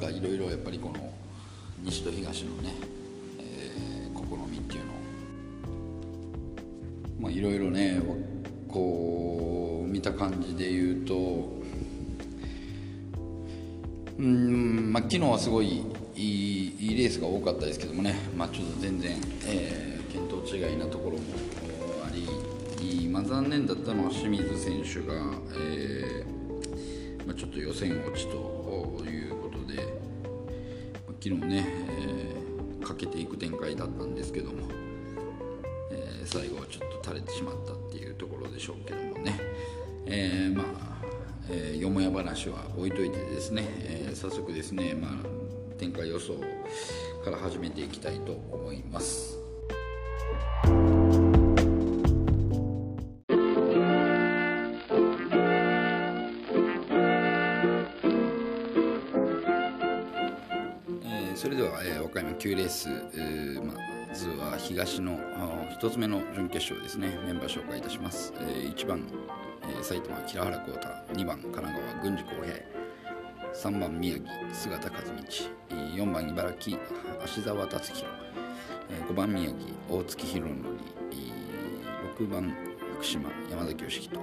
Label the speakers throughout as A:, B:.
A: かいろいろやっぱりこの西と東のね、えー、試みっていうのをまあいろいろねこう見た感じで言うとうんまあ昨日はすごいいいいいレースが多かったですけどもね、まあ、ちょっと全然、えー、見当違いなところもあり、まあ、残念だったのは清水選手が、えーまあ、ちょっと予選落ちという、昨日ね、えー、かけていく展開だったんですけども、えー、最後はちょっと垂れてしまったっていうところでしょうけどもね、えー、まあ、えー、よもや話は置いといてですね、え、早速ですね、まあ展開予想から始めていきたいと思います。ス、えー、まずは東の1つ目の準決勝ですね。メンバー紹介いたします、えー、1番、えー、埼玉平原幸太2番神奈川郡司浩平3番宮城姿和道4番茨城芦澤達弘5番宮城大月弘則6番福島山崎義人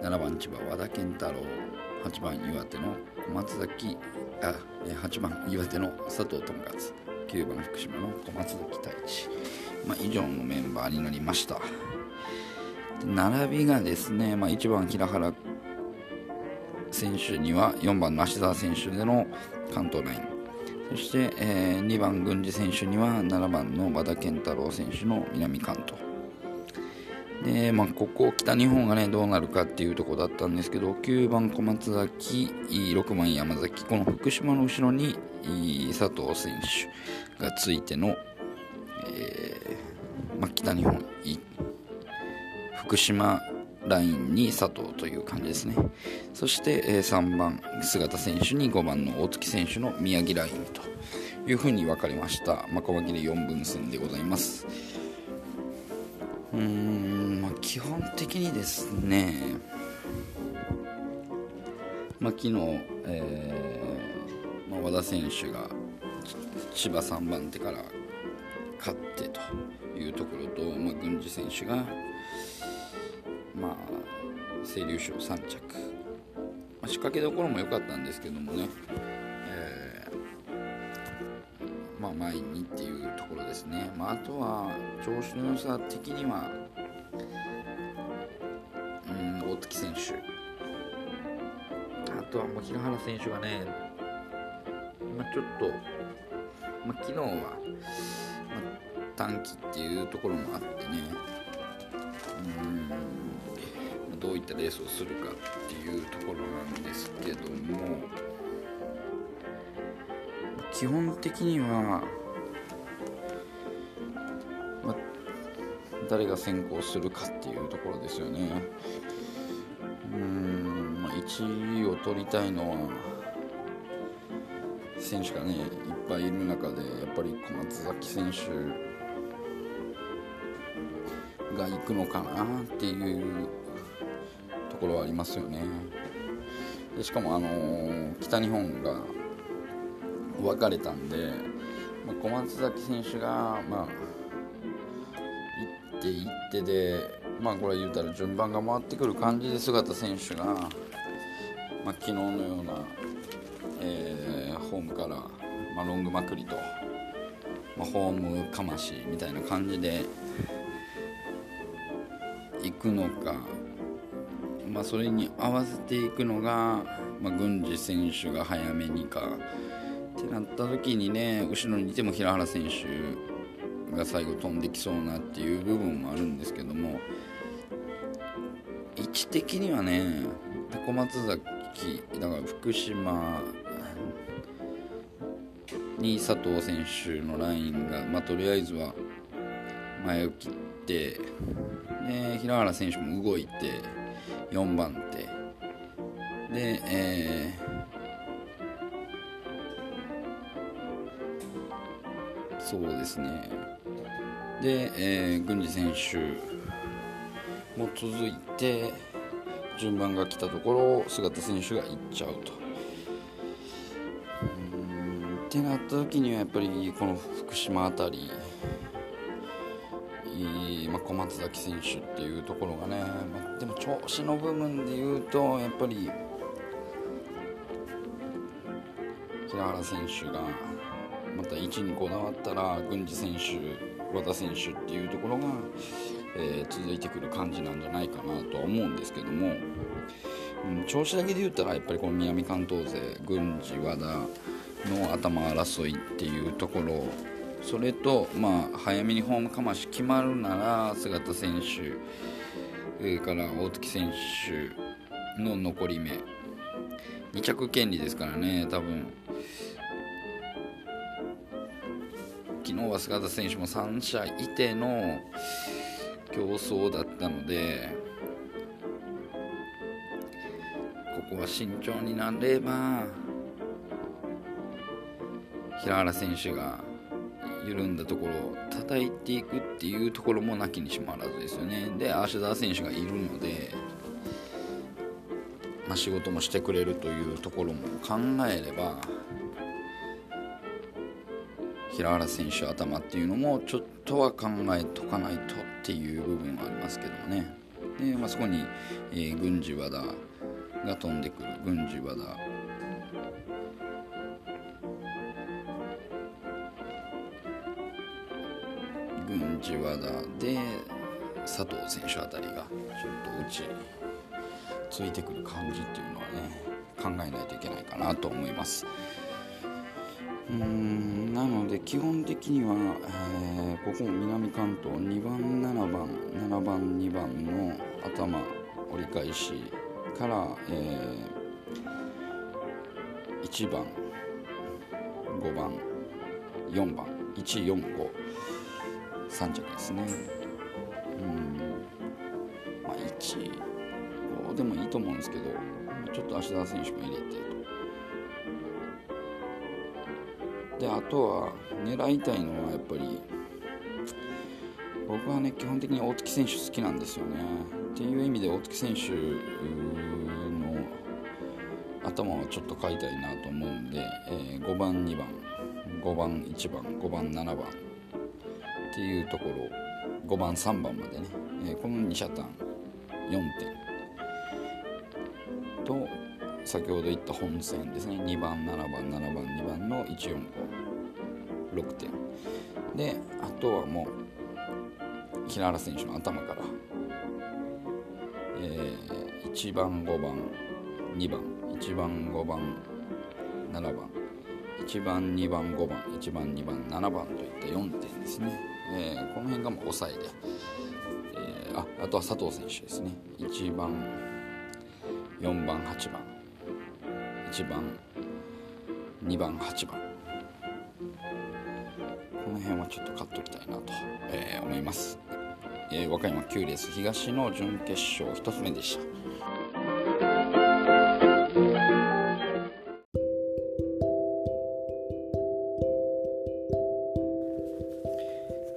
A: 7番千葉和田健太郎8番岩手の小松崎あ8番岩手の佐藤智勝。9番福島の小松崎太一、まあ、以上のメンバーになりました。並びがですね、まあ、1番平原選手には4番の芦澤選手での関東ライン。そして、えー、2番郡司選手には7番の和田健太郎選手の南関東。で、まあ、ここ北日本がねどうなるかっていうとこだったんですけど9番小松崎6番山崎この福島の後ろに佐藤選手がついての、えーまあ、北日本福島ラインに佐藤という感じですね。そして、3番姿選手に5番の大月選手の宮城ラインというふうに分かりました。まあ、小分けで4分線でございます。うーん、基本的にですねまあ、昨日、えーまあ、和田選手が千葉3番手から勝ってというところと、まあ、郡司選手がまあ清流賞3着、まあ、仕掛けどころも良かったんですけどもね、えー、まあ前にっていうところですね、まあ、あとは調子の良さ的には平原選手がね、まあ、ちょっと、まあ、昨日は、まあ、短期っていうところもあってねうんどういったレースをするかっていうところなんですけども基本的には、ま誰が先行するかっていうところですよね。うん、1位を取りたいのは選手がねいっぱいいる中でやっぱり小松崎選手が行くのかなっていうところはありますよね。でしかもあのー、北日本が分かれたんで、まあ、小松崎選手がまあ行って行ってでまあこれ言うたら順番が回ってくる感じで姿選手が、まあ、昨日のような、えー、ホームから、まあ、ロングまくりと、まあ、ホームかましみたいな感じで行くのかまあ、それに合わせていくのが、まあ、郡司選手が早めにかってなった時にね後ろにいても平原選手が最後飛んできそうなっていう部分もあるんですけども位置的にはね小松だから福島に佐藤選手のラインが、まあ、とりあえずは前を切ってで平原選手も動いて。4番手で、えー、そうですねで、えー、郡司選手も続いて順番が来たところ菅田選手が行っちゃうと。うんってなった時にはやっぱりこの福島辺りまあ、小松崎選手っていうところがね、まあ、でも調子の部分で言うとやっぱり平原選手がまた1にこだわったら郡司選手和田選手っていうところが、えー、続いてくる感じなんじゃないかなとは思うんですけども、うん、調子だけで言ったらやっぱりこの南関東勢郡司和田の頭争いっていうところそれと、まあ、早めにホームかまし決まるなら菅田選手から大月選手の残り目。2着権利ですからね多分。昨日は菅田選手も3者いての競争だったのでここは慎重になれば平原選手が緩んだところを叩いていくっていうところもなきにしもあらずですよね。で芦田選手がいるので、まあ、仕事もしてくれるというところも考えれば平原選手頭っていうのもちょっとは考えとかないとっていう部分はありますけどもねで、まあ、そこに、えー、郡司和田が飛んでくる郡司和田郡司和田で佐藤選手あたりがちょっとうちついてくる感じっていうのはね考えないといけないかなと思います。うんなので基本的には、えー、ここも南関東2番7番7番2番の頭折り返しから、えー、1番5番4番1453着ですね。うん。まあ1でもいいと思うんですけどちょっと芦田選手も入れて。であとは狙いたいのはやっぱり僕はね基本的に大月選手好きなんですよね。っていう意味で大月選手の頭をちょっと買いたいなと思うんで、えー、5番2番5番1番5番7番っていうところ5番3番までね、えー、この2車単4点と先ほど言った本戦ですね。2番7番7番2番の14 6点であとはもう平原選手の頭から、えー、1番5番2番。1番5番7番。1番2番5番。1番2番7番といった4点ですね、えー、この辺がもう抑えで、えー、ああとは佐藤選手ですね。1番4番8番。1番2番8番。辺はちょっと買っときたいなと、えー、思います、えー、和歌山9レース東の準決勝1つ目でした。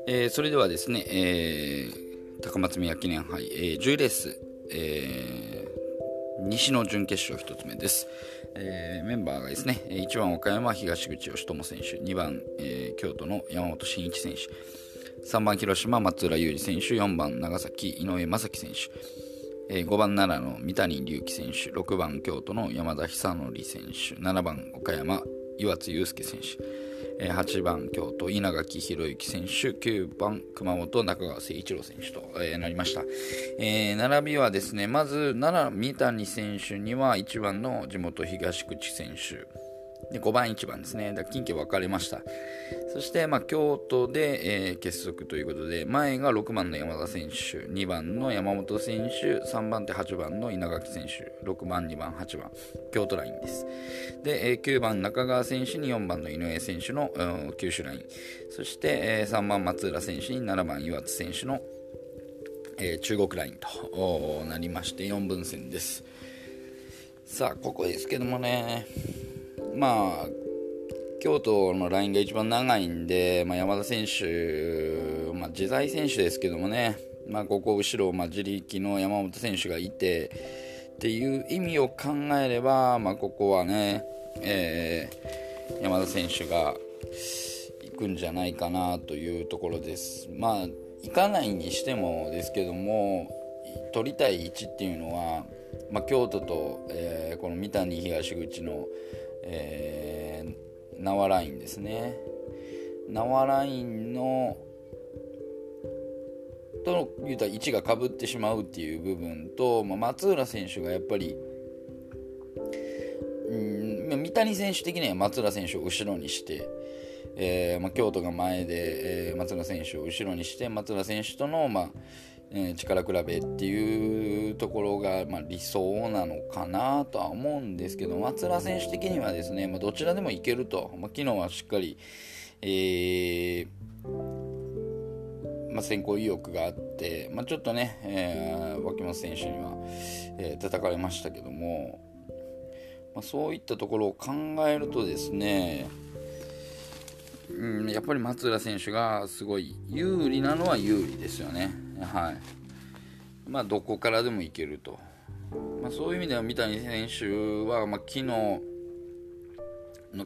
A: えー、それではですね、えー、高松宮記念杯、えー、10レース、えー、西の準決勝1つ目です、えー、メンバーがですね1番岡山東口義友選手2番、えー、京都の山本慎一選手3番広島松浦雄二選手4番長崎井上正樹選手、えー、5番奈良の三谷隆樹選手6番京都の山田久則選手7番岡山岩津祐介選手。8番京都稲垣博之選手9番熊本中川誠一郎選手と、なりました、えー、並びはですねまず奈良三谷選手には1番の地元東口選手で5番1番ですね。近畿分かれました。そして、まあ、京都で、えー、結束ということで、前が6番の山田選手、2番の山本選手、3番手8番の稲垣選手、6番、2番、8番、京都ラインです。で、えー、9番中川選手に4番の井上選手の、うん九州ライン。そして、えー、3番松浦選手に7番岩津選手の、えー、中国ラインとなりまして4分線です。さあ、ここですけどもね、まあ京都のラインが一番長いんで、まあ、山田選手、まあ、自在選手ですけどもね、まあ、ここ後ろ、まあ、自力の山本選手がいてっていう意味を考えれば、まあ、ここはね、えー、山田選手が行くんじゃないかなというところです。まあ行かないにしてもですけども取りたい位置っていうのは、まあ、京都と、えー、この三谷東口の、えー、縄ラインですね。縄ラインのと言うたら位置がかぶってしまうっていう部分と、まあ、松浦選手がやっぱりうん三谷選手的には松浦選手を後ろにして、えーまあ、京都が前で、えー、松浦選手を後ろにして松浦選手との、まあえー、力比べっていうところが、まあ、理想なのかなとは思うんですけど松浦選手的にはですね、まあ、どちらでもいけると、まあ、昨日はしっかり、えーまあ、先行意欲があって、まあ、ちょっとね、えー、脇本選手には、えー、叩かれましたけども、まあ、そういったところを考えるとですねうん、やっぱり松浦選手がすごい有利なのは有利ですよね。はい。まあ、どこからでもいけると。まあ、そういう意味では三谷選手は、まあ、昨日の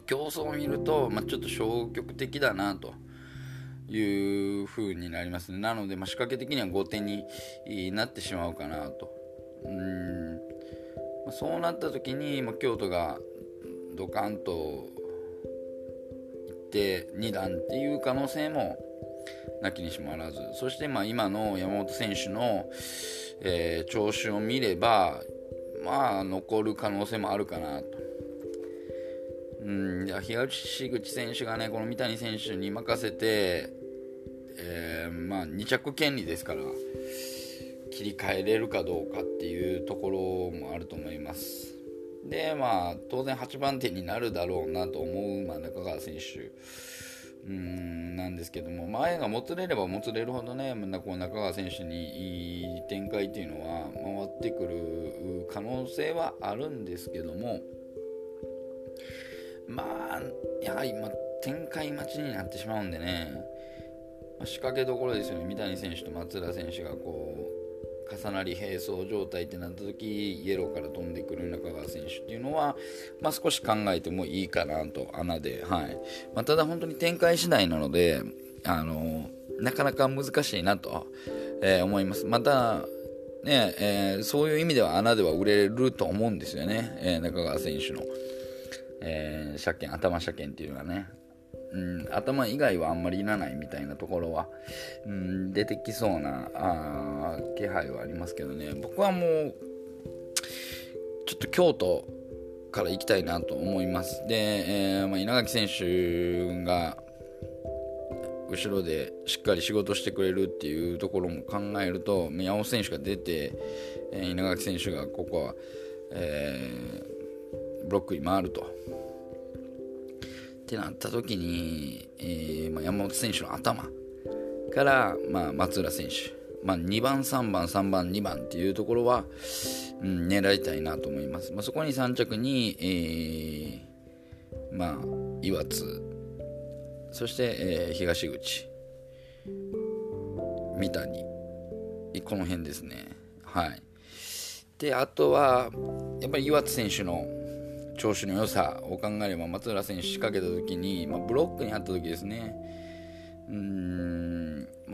A: 競争を見ると、まあ、ちょっと消極的だなという風になりますね。なので、まあ、仕掛け的には後手になってしまうかなと。うんまあ、そうなった時に、まあ、京都がドカンと行って2段っていう可能性もなきにしもあらずそしてまあ今の山本選手の、えー、調子を見ればまあ残る可能性もあるかなと。うんじゃ東口選手がねこの三谷選手に任せて、えー、まあ、2着権利ですから切り替えれるかどうかっていうところもあると思います。でまあ当然8番手になるだろうなと思う、まあ、中川選手うんなんですけども前がもつれればもつれるほどねこう中川選手にいい展開っていうのは回ってくる可能性はあるんですけどもまあやはり、ま、展開待ちになってしまうんでね、仕掛けどころですよね。三谷選手と松浦選手がこう重なり並走状態ってなった時イエローから飛んでくる中川選手っていうのは、まあ、少し考えてもいいかなと穴で、はい。まあ、ただ本当に展開次第なのであのなかなか難しいなと、えー、思います。またねえー、そういう意味では穴では売れると思うんですよね、えー、中川選手の、え、車検頭車検っていうのはね。うん、頭以外はあんまりいらないみたいなところは、うん、出てきそうなあ気配はありますけどね。僕はもうちょっと京都から行きたいなと思います。で、えー、まあ、稲垣選手が後ろでしっかり仕事してくれるっていうところも考えると宮尾選手が出て、えー、稲垣選手がここは、えー、ブロックに回ると。ってなった時に、えー、まあ、山本選手の頭から、まあ、松浦選手、まあ、2番、3番、3番、2番っていうところは、うん、狙いたいなと思います。まあ、そこに3着に、えー、まあ、岩津、そして、えー、東口、三谷、この辺ですね。はい。で、あとは、やっぱり岩津選手の、調子の良さを考えれば松浦選手仕掛けた時に、まあ、ブロックにあった時ですねうん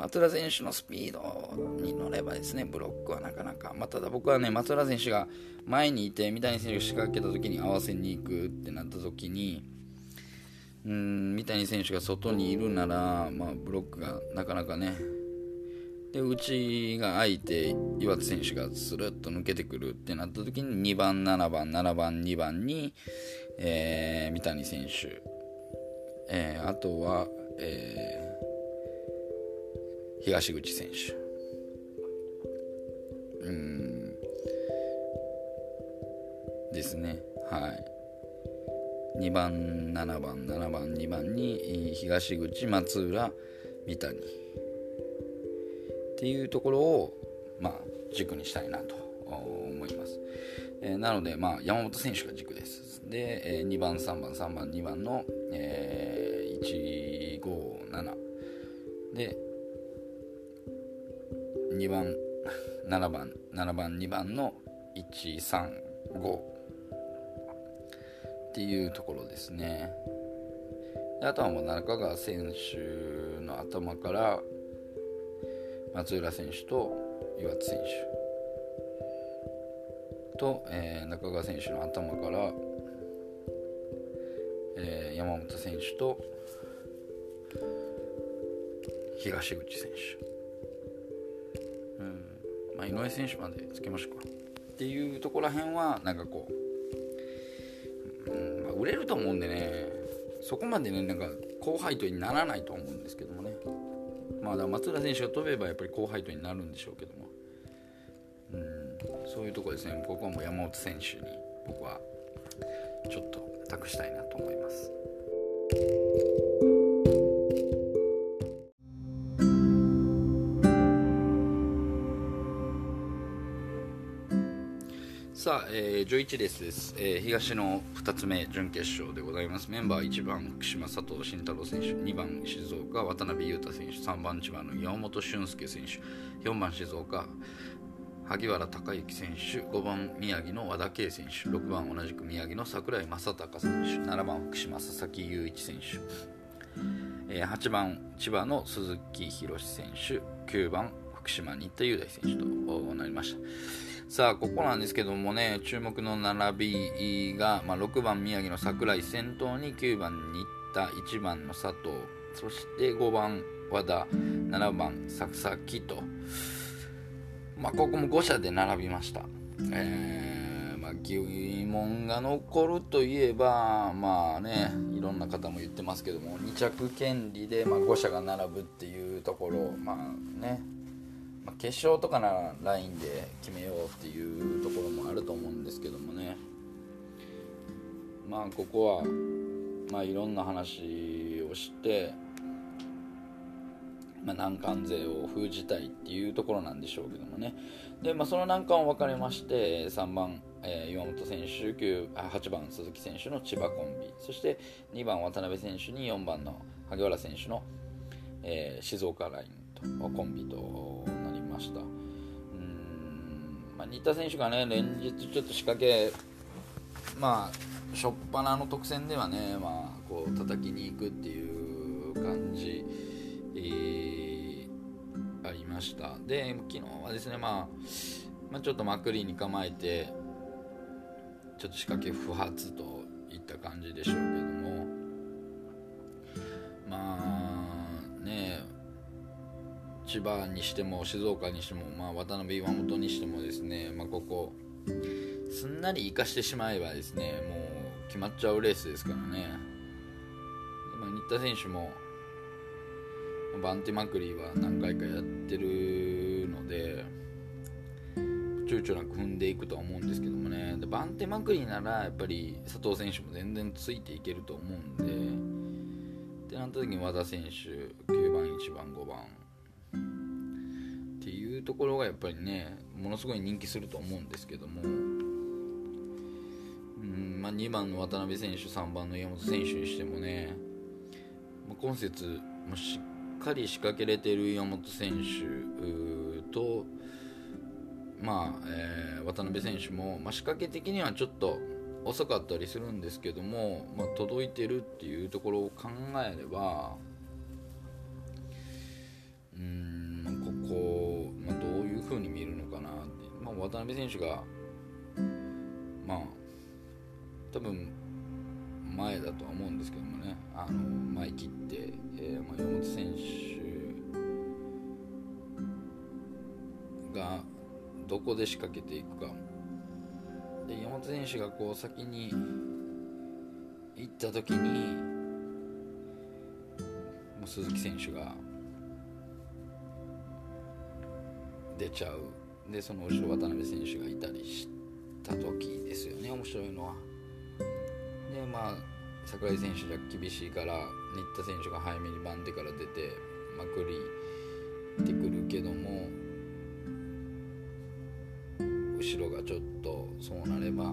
A: 松浦選手のスピードに乗ればですねブロックはなかなか、まあ、ただ僕はね松浦選手が前にいて三谷選手が仕掛けた時に合わせに行くってなった時にうん三谷選手が外にいるなら、まあ、ブロックがなかなかね。で内が空いて岩手選手がスルッと抜けてくるってなった時に2番7番7番2番に、えー、三谷選手、えー、あとは、えー、東口選手。うん。ですね。はい。2番7番7番2番に東口松浦三谷。っていうところを、まあ、軸にしたいなと思います。え、なので、まあ、山本選手が軸です。で、えー、2番3番3番2番の、えー、157で2番7番7番2番の135っていうところですね。であとはもう中川選手の頭から松浦選手と岩津選手。と、えー、中川選手の頭から、えー、山本選手と東口選手、井上選手までつけましょうか。っていうところら辺はなんかこう、うんまあ、売れると思うんでねそこまでねなんか高配当にならないと思うんですけどもね。まあ松浦選手が飛べばやっぱり高配当になるんでしょうけども。うんそういうとこですね。ここはもう山本選手に僕はちょっと託したいなと思います。さあ、えー、11レースです、えー、東の2つ目準決勝でございます。メンバー1番福島佐藤慎太郎選手。2番静岡渡辺裕太選手。3番千葉の山本俊介選手。4番静岡萩原隆之選手。5番宮城の和田圭選手。6番同じく宮城の櫻井正隆選手。7番福島佐々木雄一選手、えー、8番千葉の鈴木宏選手。9番福島新田雄大選手となりました。さあここなんですけどもね注目の並びが、まあ、6番宮城の櫻井先頭に9番新田1番の佐藤そして5番和田7番佐々木と、まあ、ここも5社で並びました、えーまあ、疑問が残るといえばまあねいろんな方も言ってますけども2着権利で、まあ、5社が並ぶっていうところまあね、決勝とかなラインで決めようっていうところもあると思うんですけどもね。まあここはまあいろんな話をして、まあ、難関勢を封じたいっていうところなんでしょうけどもね。で、まあ、その難関を分かれまして3番、えー、岩本選手9 8番鈴木選手の千葉コンビ。そして2番渡辺選手に4番の萩原選手の、えー、静岡ラインとコンビとました。うんまあ、新田選手がね連日ちょっと仕掛けまあ初っ端の特選ではね、まあ、こう叩きに行くっていう感じ、えー、ありましたで昨日はですね、まあ、まあ、ちょっとまくりに構えてちょっと仕掛け不発といった感じでしょうけどもまあ千葉にしても静岡にしても、まあ、渡辺岩本にしてもですね、まあ、ここすんなり生かしてしまえばですねもう決まっちゃうレースですからね、まあ、新田選手もバンティマクリーは何回かやってるので躊躇なく踏んでいくとは思うんですけどもね。でバンテマクリーならやっぱり佐藤選手も全然ついていけると思うんでってなった時に和田選手9番1番5番っていうところがやっぱりねものすごい人気すると思うんですけども、うんまあ、2番の渡辺選手3番の山本選手にしてもね、ま、今節もしっかり仕掛けれてる山本選手と、まあえー、渡辺選手も、まあ、仕掛け的にはちょっと遅かったりするんですけども、まあ、届いてるっていうところを考えればここ、まあ、どういう風に見るのかなって、まあ、渡辺選手がまあ多分前だとは思うんですけどもね。あの前切って、えーまあ、山本選手がどこで仕掛けていくか。で山本選手がこう先に行った時にもう鈴木選手が出ちゃう。でその後ろ渡辺選手がいたりした時ですよね。面白いのは。でまあ櫻井選手じゃ厳しいから新田選手が早めに番手から出てまくりてくるけども後後ろがちょっとそうなれば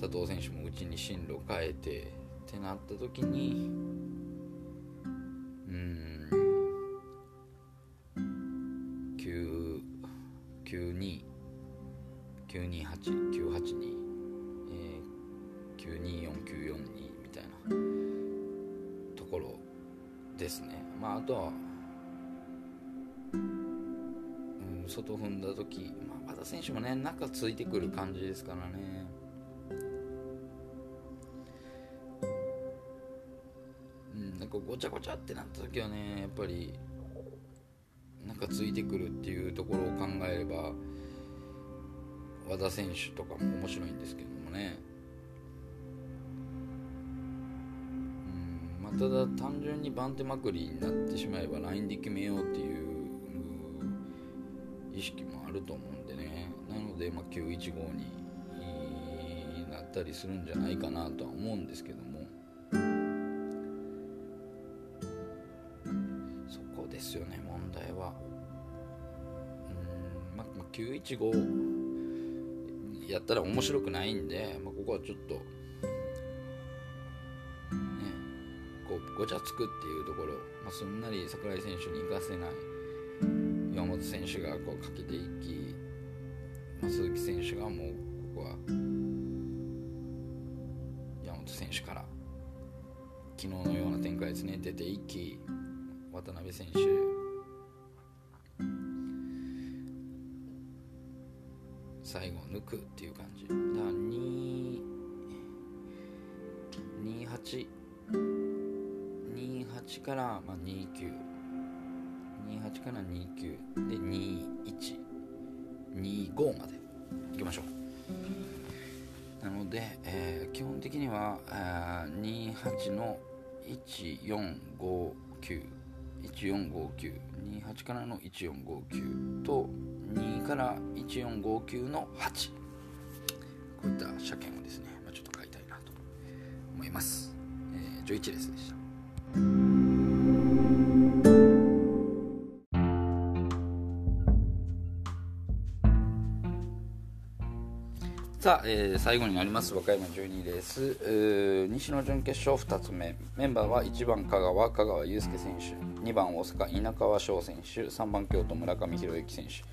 A: 佐藤選手もうちに進路変えてってなった時にうん。9292928 982、えー、924942みたいなところですね。まああとは、うん、外踏んだ時、まあ、和田選手もね中ついてくる感じですからね。うんなんかごちゃごちゃってなった時はねやっぱりなんかついてくるっていうところを考えれば和田選手とかも面白いんですけどもね。うんまあ、ただ単純に番手まくりになってしまえばラインで決めようっていう意識もあると思うんでね。なので、まあ、915になったりするんじゃないかなとは思うんですけども。15やったら面白くないんで、まあ、ここはちょっと、ね、こうごちゃつくっていうところ、まあ、すんなり櫻井選手に行かせない。岩本選手がこうかけていき、まあ、鈴木選手がもうここは。山本選手から。昨日のような展開ですね。出ていき。渡辺選手最後抜くっていう感じ。だから28 28から、ま、2928から29で2125まで。いきましょう。なので、えー、基本的には28の1459 145928からの1459とから1459の8こういった車検をですね、まあ、ちょっと買いたいなと思います、えー、ジョイチレスでした。さあ、えー、最後になります。和歌山12レース。西の準決勝2つ目。メンバーは1番香川香川祐介選手。2番大阪稲川翔選手。3番京都村上宏之選手。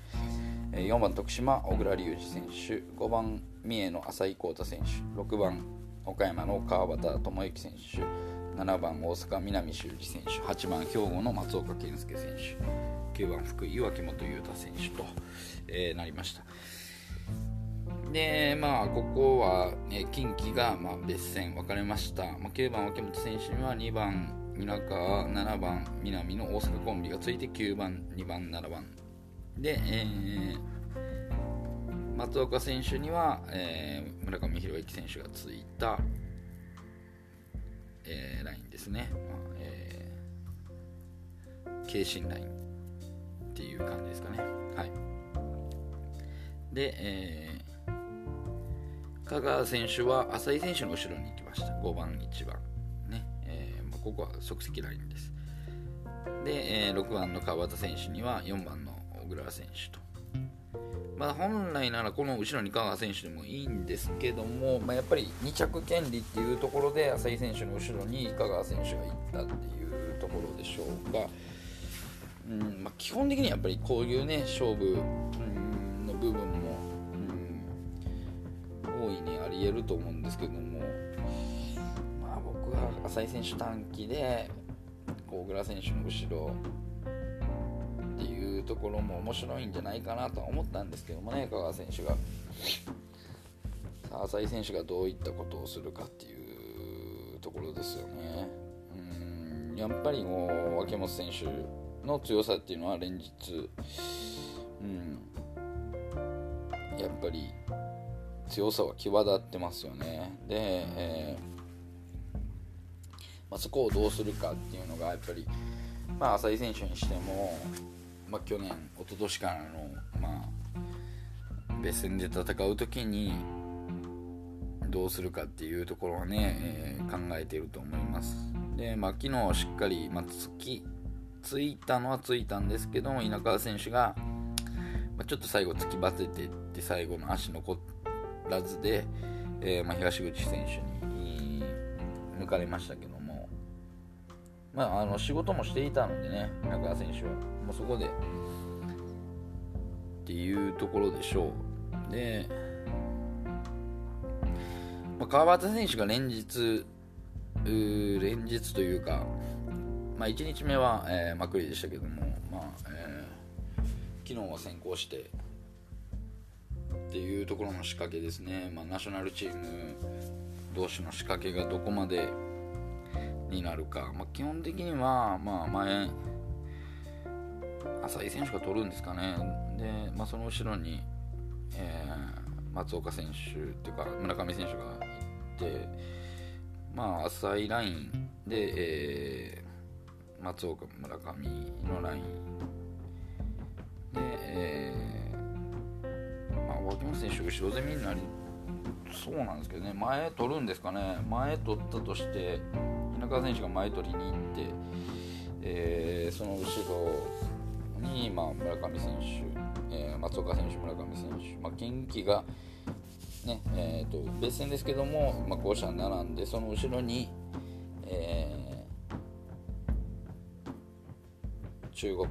A: 4番徳島小倉隆二選手5番三重の浅井幸太選手6番岡山の川端智之選手7番大阪南修二選手8番兵庫の松岡健介選手9番福井脇本裕太選手と、えー、なりました。でまあここは、ね、近畿がまあ別線分かれました、まあ、9番脇本選手には2番皆川7番南の大阪コンビがついて9番2番7番で、えー、松岡選手には、えー、村上宏之選手がついた、えー、ラインですね、まあえー、軽心ラインっていう感じですかね。はい。で、えー、香川選手は浅井選手の後ろに行きました。5番1番。ね。えーまあここは即席ラインです。で、えー、6番の川端選手には4番の小倉選手と。まあ、本来ならこの後ろに香川選手でもいいんですけども、まあ、やっぱり2着権利っていうところで浅井選手の後ろに香川選手が行ったっていうところでしょうが、うんまあ、基本的にやっぱりこういうね勝負、の部分も、うん、大いにありえると思うんですけどもまあ、僕は浅井選手短期で小倉選手の後ろところも面白いんじゃないかなとは思ったんですけどもね香川選手が。浅井選手がどういったことをするかっていうところですよね。うんやっぱりもう脇本選手の強さっていうのは連日うんやっぱり強さは際立ってますよね。で、えーまあ、そこをどうするかっていうのがやっぱり、まあ、浅井選手にしても、まあ、去年一昨年からの、まあ、別戦で戦う時にどうするかっていうところをね、えー、考えていると思います。で、まあ、昨日しっかり、まあ、つきついたのはついたんですけど稲川選手がまあ、ちょっと最後突きバテてって最後の足残らずで、えー、ま、東口選手に抜かれましたけど、まあ、あの仕事もしていたのでね中川選手は。もうそこで。っていうところでしょう。で、まあ、川端選手が連日連日というか、まあ、1日目は、えー、まくりでしたけども、まあえー、昨日は先行して。っていうところの仕掛けですね、まあ、ナショナルチーム同士の仕掛けがどこまでになるか、まあ、基本的には、まあ、前浅井選手が取るんですかね。で、まあ、その後ろに、えー、松岡選手っていうか村上選手がいて、まあ、浅いラインで、えー、松岡村上のライン。で、えーまあ、脇本選手後ろ攻めになりそうなんですけどね。前取るんですかね。前取ったとして稲川選手が前取りに行って、えー、その後ろに、まあ、村上選手、えー、松岡選手、村上選手、まあ、近畿が、ねえーと、別戦ですけども、まあ、5者並んでその後ろに、えー、中国、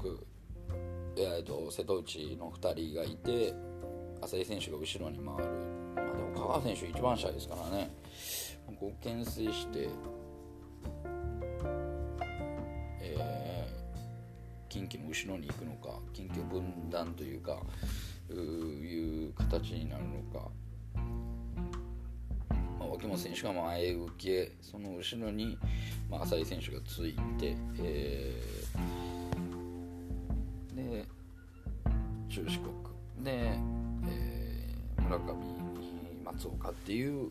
A: えーと、瀬戸内の2人がいて浅井選手が後ろに回る、まあ、でも香川選手一番下ですからね。こう牽制してえ近畿の後ろに行くのか近畿分断というかいう形になるのか、まあ、脇本選手が前受けその後ろに、まあ、浅井選手がついて、えー、で中四国。で、えー、村上松岡っていう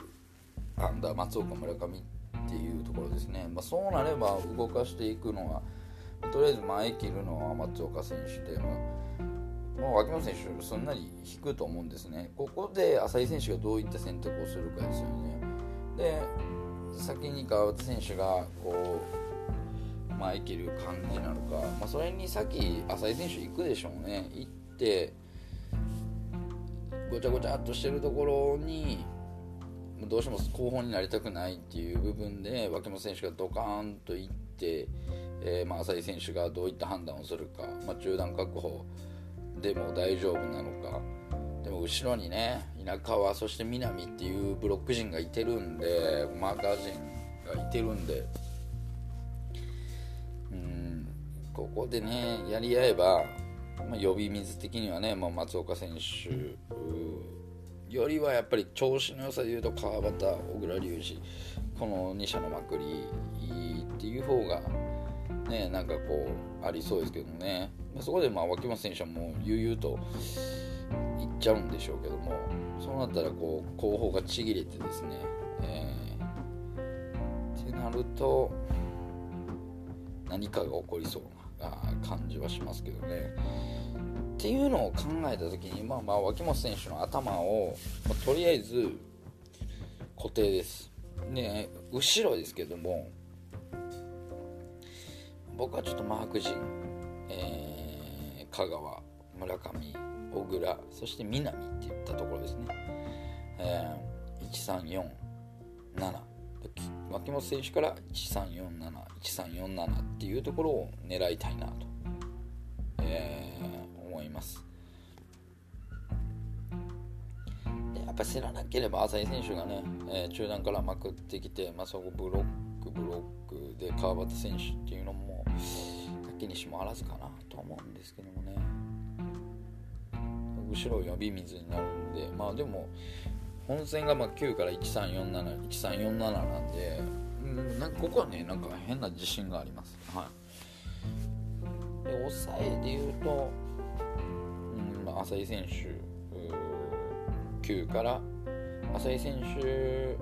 A: アンダー松岡村上っていうところですね、まあ、そうなれば動かしていくのはとりあえず前切るのは松岡選手で、まあ、まあ、脇本選手すんなり引くと思うんですね。ここで浅井選手がどういった選択をするかですよね。で先に川端選手がこう前切る感じなのか、まあ、それに先浅井選手行くでしょうね。行ってごちゃごちゃっとしてるところにどうしても後方になりたくないっていう部分で脇本選手がドカーンと行ってえー、まあ、浅井選手がどういった判断をするか、まあ、中段確保でも大丈夫なのかでも後ろにね稲川そして南っていうブロック陣がいてるんでマーカー陣がいてるんでうんここでねやり合えば、まあ、呼び水的にはね、まあ、松岡選手よりはやっぱり調子の良さでいうと川端小倉隆二この2者のまくりっていう方がねなんかこうありそうですけどね、ま、そこでまあ脇本選手はもう悠々といっちゃうんでしょうけどもそうなったらこう後方がちぎれてですね、えー、ってなると何かが起こりそうな感じはしますけどね。っていうのを考えた時に、まあ、まあ脇本選手の頭を、まあ、とりあえず固定です。ね、後ろですけども僕はちょっとマーク陣、えー、香川村上小倉そして南っていったところですね、えー、1347脇本選手から13471347っていうところを狙いたいなと、えー、います。でやっぱり競らなければ浅井選手がね、えー、中段からまくってきて、まあ、そこブロックブロックで川端選手っていうのもきにしもあらずかなと思うんですけどもね。後ろ呼び水になるんでまあでも本戦がま9から13471347なんで、うん、なんかここはねなんか変な自信があります。はい。で抑えで言うと、うんまあ、浅井選手9から浅井選手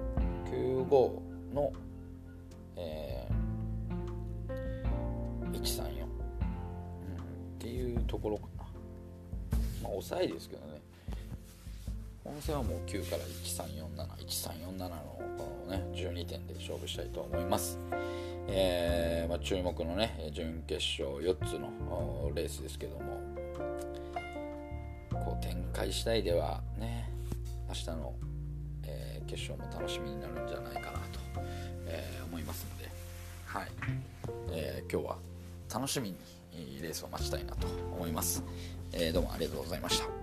A: 95の、えー、134っていうところかな。まあ抑えですけどね。本戦はもう9から13471347のこのね12点で勝負したいと思います。えー、まあ、注目のね準決勝4つのレースですけども。展開次第ではね明日の、えー、決勝も楽しみになるんじゃないかなと、えー、思いますので、はい。えー、今日は楽しみにレースを待ちたいなと思います、えどうもありがとうございました。